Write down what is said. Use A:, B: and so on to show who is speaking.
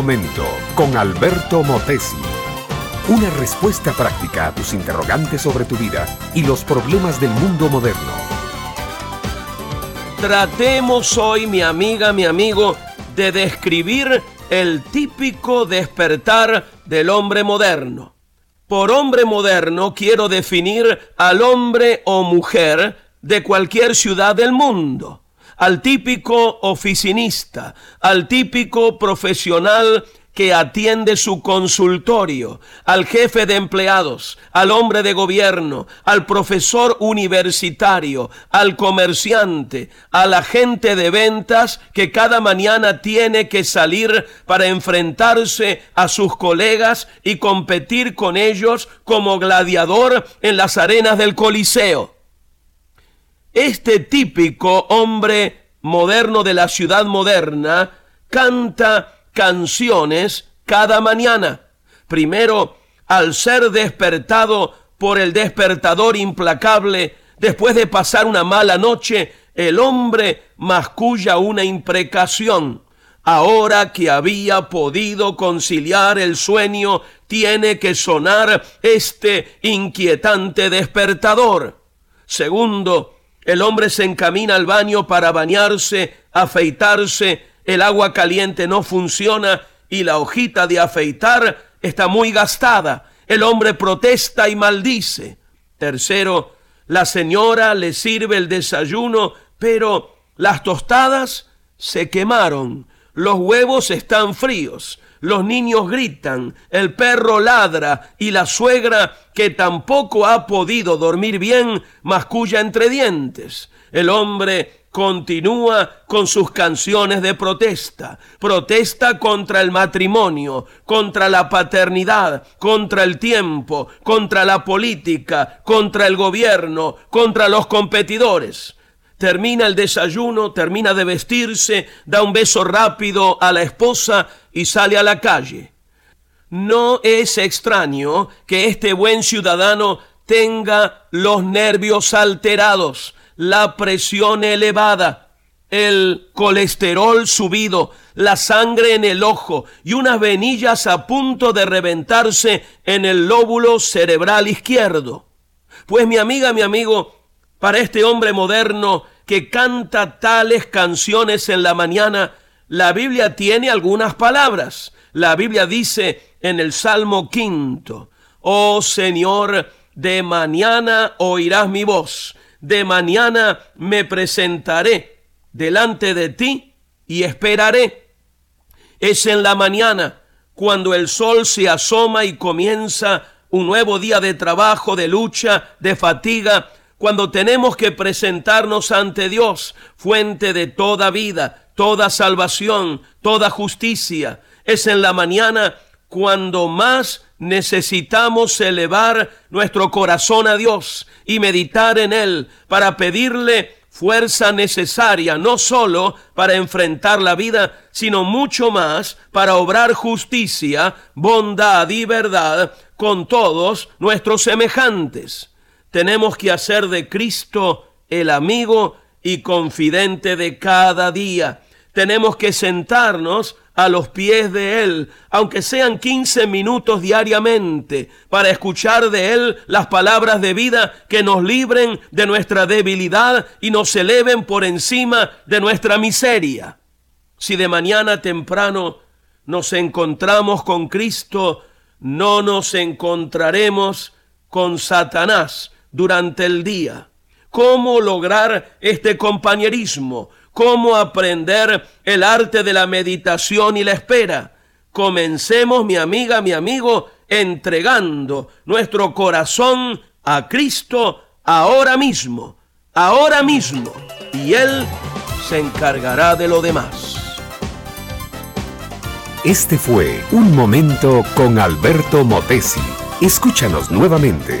A: momento con Alberto Motesi. Una respuesta práctica a tus interrogantes sobre tu vida y los problemas del mundo moderno.
B: Tratemos hoy, mi amiga, mi amigo, de describir el típico despertar del hombre moderno. Por hombre moderno quiero definir al hombre o mujer de cualquier ciudad del mundo al típico oficinista, al típico profesional que atiende su consultorio, al jefe de empleados, al hombre de gobierno, al profesor universitario, al comerciante, al agente de ventas que cada mañana tiene que salir para enfrentarse a sus colegas y competir con ellos como gladiador en las arenas del Coliseo. Este típico hombre moderno de la ciudad moderna canta canciones cada mañana. Primero, al ser despertado por el despertador implacable, después de pasar una mala noche, el hombre masculla una imprecación. Ahora que había podido conciliar el sueño, tiene que sonar este inquietante despertador. Segundo, el hombre se encamina al baño para bañarse, afeitarse, el agua caliente no funciona y la hojita de afeitar está muy gastada. El hombre protesta y maldice. Tercero, la señora le sirve el desayuno, pero las tostadas se quemaron, los huevos están fríos, los niños gritan, el perro ladra y la suegra, que tampoco ha podido dormir bien, masculla entre dientes. El hombre continúa con sus canciones de protesta. Protesta contra el matrimonio, contra la paternidad, contra el tiempo, contra la política, contra el gobierno, contra los competidores termina el desayuno, termina de vestirse, da un beso rápido a la esposa y sale a la calle. No es extraño que este buen ciudadano tenga los nervios alterados, la presión elevada, el colesterol subido, la sangre en el ojo y unas venillas a punto de reventarse en el lóbulo cerebral izquierdo. Pues mi amiga, mi amigo, para este hombre moderno que canta tales canciones en la mañana, la Biblia tiene algunas palabras. La Biblia dice en el Salmo quinto, Oh Señor, de mañana oirás mi voz, de mañana me presentaré delante de ti y esperaré. Es en la mañana cuando el sol se asoma y comienza un nuevo día de trabajo, de lucha, de fatiga, cuando tenemos que presentarnos ante Dios, fuente de toda vida, toda salvación, toda justicia. Es en la mañana cuando más necesitamos elevar nuestro corazón a Dios y meditar en Él para pedirle fuerza necesaria, no solo para enfrentar la vida, sino mucho más para obrar justicia, bondad y verdad con todos nuestros semejantes. Tenemos que hacer de Cristo el amigo y confidente de cada día. Tenemos que sentarnos a los pies de Él, aunque sean 15 minutos diariamente, para escuchar de Él las palabras de vida que nos libren de nuestra debilidad y nos eleven por encima de nuestra miseria. Si de mañana temprano nos encontramos con Cristo, no nos encontraremos con Satanás, durante el día. ¿Cómo lograr este compañerismo? ¿Cómo aprender el arte de la meditación y la espera? Comencemos, mi amiga, mi amigo, entregando nuestro corazón a Cristo ahora mismo, ahora mismo, y Él se encargará de lo demás.
A: Este fue Un Momento con Alberto Motesi. Escúchanos nuevamente